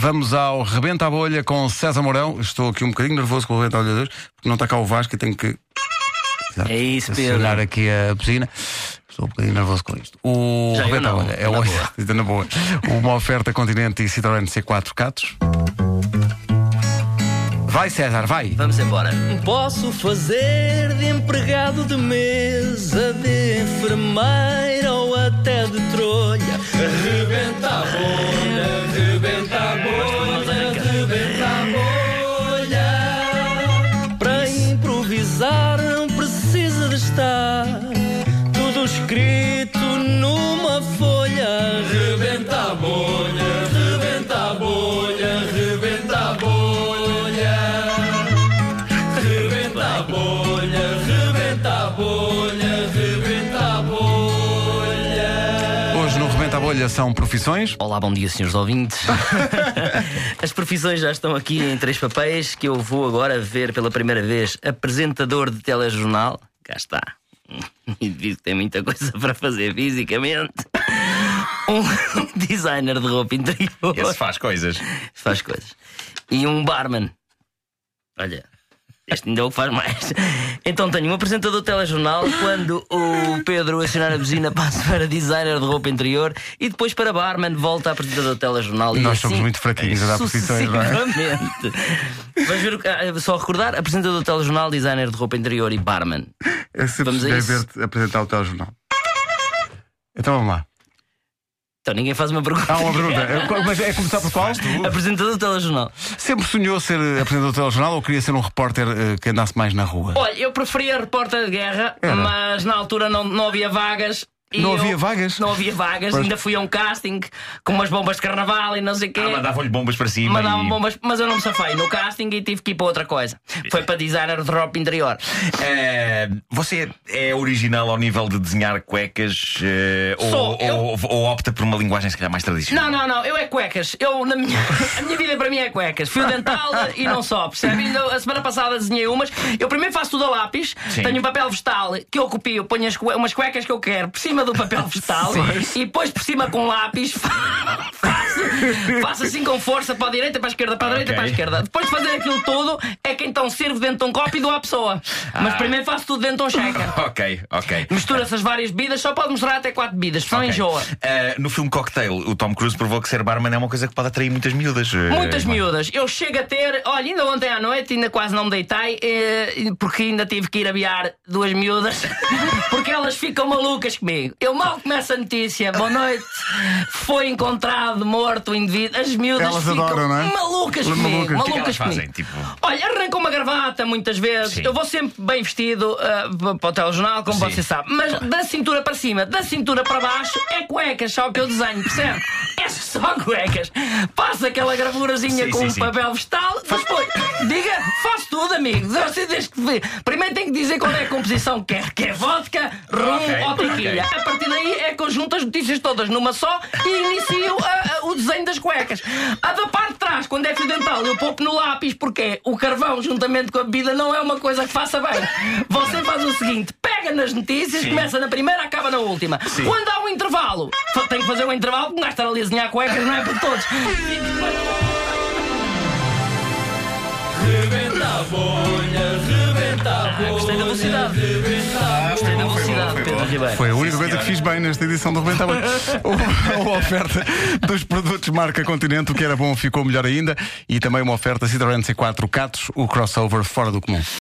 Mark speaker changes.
Speaker 1: Vamos ao Rebenta a Bolha com César Mourão. Estou aqui um bocadinho nervoso com o Rebenta a Bolha de hoje, porque não está cá o Vasco e tenho que
Speaker 2: É isso, Pedro.
Speaker 1: aqui a buzina. Estou um bocadinho nervoso com isto. O
Speaker 2: Já
Speaker 1: Rebenta a Bolha é
Speaker 2: na
Speaker 1: hoje.
Speaker 2: boa.
Speaker 1: Está na boa. Uma oferta Continente e Citroën C4 Catos. Vai, César, vai.
Speaker 2: Vamos embora.
Speaker 3: Posso fazer de empregado de mesa, de enfermeira ou até de trolha. Rebenta a bolha, escrito numa folha. Rebenta a bolha, rebenta a bolha, rebenta a bolha. Rebenta a bolha, rebenta a bolha, rebenta a bolha.
Speaker 1: Hoje no Rebenta a Bolha são profissões.
Speaker 2: Olá, bom dia, senhores ouvintes. As profissões já estão aqui em três papéis que eu vou agora ver pela primeira vez. Apresentador de telejornal. Cá está. Indivíduo que tem muita coisa para fazer fisicamente. Um designer de roupa interior.
Speaker 4: Esse faz coisas.
Speaker 2: Faz coisas. E um barman. Olha, este ainda é o que faz mais. Então tenho um apresentador de telejornal. Quando o Pedro acionar a buzina, passo para designer de roupa interior e depois para barman, volta a apresentador de telejornal. E
Speaker 1: Nós
Speaker 2: assim,
Speaker 1: somos muito fraquinhos a dar profissões, não é?
Speaker 2: Vais ver o que- ah, só recordar: apresentador de telejornal, designer de roupa interior e barman.
Speaker 1: É sempre
Speaker 2: Vamos a
Speaker 1: ver-te apresentar o telejornal. Então vamos lá.
Speaker 2: Então ninguém faz uma pergunta.
Speaker 1: Há uma pergunta. É- Mas é começar por qual?
Speaker 2: Apresentador de telejornal.
Speaker 1: Sempre sonhou ser eh, apresentador de telejornal ou queria ser um repórter eh, que andasse mais na rua?
Speaker 2: Olha, eu preferia repórter de guerra,
Speaker 1: Era.
Speaker 2: mas na altura não, não havia vagas.
Speaker 1: Não
Speaker 2: eu-
Speaker 1: havia vagas?
Speaker 2: Não havia vagas,
Speaker 1: Pois.
Speaker 2: ainda fui a um casting com umas bombas de carnaval e não sei o quê.
Speaker 4: Ah, mandavam-lhe bombas para cima.
Speaker 2: Mandavam
Speaker 4: e...
Speaker 2: bombas, mas eu não me safei no casting e tive que ir para outra coisa. Foi para designer de roupa interior.
Speaker 4: Eh, você é original ao nível de desenhar cuecas eh, ou,
Speaker 2: Sou, eu-
Speaker 4: ou- ou opta por uma linguagem se calhar mais tradicional?
Speaker 2: Não, não, não, eu é cuecas. Eu, na minha, a minha vida para mim é cuecas. Fio dental e não só, percebe? Ainda A semana passada desenhei umas. Eu primeiro faço tudo a lápis,
Speaker 4: Sim.
Speaker 2: tenho um papel vegetal que eu copio, ponho as cue- umas cuecas que eu quero por cima do papel vegetal e depois por cima com lápis faço, faço assim com força para a direita, para a esquerda, para a direita,
Speaker 4: Ok.
Speaker 2: para a esquerda. Depois de fazer aquilo tudo, é que então sirvo dentro de um copo e dou à pessoa. Mas
Speaker 4: Ah.
Speaker 2: primeiro faço tudo dentro de um shaker.
Speaker 4: Ok, ok.
Speaker 2: Mistura-se as várias bebidas, só pode mostrar até quatro bebidas, senão
Speaker 4: Ok.
Speaker 2: enjoa.
Speaker 4: Eh, no filme Cocktail, o Tom Cruise provou que ser barman é uma coisa que pode atrair muitas miúdas. eh,
Speaker 2: Muitas
Speaker 4: Marco.
Speaker 2: miúdas. Eu chego a ter. Olha, ainda ontem à noite, ainda quase não me deitei, eh, porque ainda tive que ir aviar duas miúdas, porque elas ficam malucas comigo. Eu mal começo a notícia, boa noite, foi encontrado morto o indivíduo. As miúdas
Speaker 1: Elas
Speaker 2: ficam
Speaker 1: adoram, não é?
Speaker 2: malucas
Speaker 1: Malucas.
Speaker 2: comigo.
Speaker 1: Que é
Speaker 4: que
Speaker 2: Malucas
Speaker 4: elas fazem?
Speaker 2: comigo.
Speaker 4: Tipo-
Speaker 2: Olha, arrancam uma gravata muitas vezes.
Speaker 4: Sim.
Speaker 2: Eu vou sempre bem vestido ah, para o telejornal, como
Speaker 4: Sim.
Speaker 2: você sabe. Mas da cintura para cima, da cintura para baixo, é cuecas, só o que eu desenho, percebe? É só cuecas. Passa aquela gravurazinha
Speaker 4: Sim,
Speaker 2: com
Speaker 4: sim,
Speaker 2: um
Speaker 4: sim.
Speaker 2: papel vegetal, depois, diga, faz tudo, amigo. Você desde que. Primeiro tem que dizer qual é a composição que quer, que é vodka, rum
Speaker 4: Ok,
Speaker 2: ou tequilha.
Speaker 4: ok.
Speaker 2: A partir daí é que eu junto as notícias todas numa só e inicio a- a- o desenho das cuecas. A da parte de trás, quando é fio dental, eu poupo no lápis porque o carvão, juntamente com a bebida, não é uma coisa que faça bem. Você faz o seguinte: pega nas notícias, começa na primeira, acaba na última. Quando há um intervalo, tem que fazer um intervalo, porque não é estar ali a desenhar cuecas, não é para todos.
Speaker 3: Rebenta a bolha, rebenta a bolha.
Speaker 2: Ah, gostei da velocidade. Gostei da velocidade, Pedro Ribeiro.
Speaker 1: Foi a única coisa que fiz bem nesta edição do Rebenta a Bolha. Uma- Uma oferta dos produtos marca Continente, o que era bom ficou melhor ainda. E também uma oferta Citroën C4 Catos, o crossover fora do comum.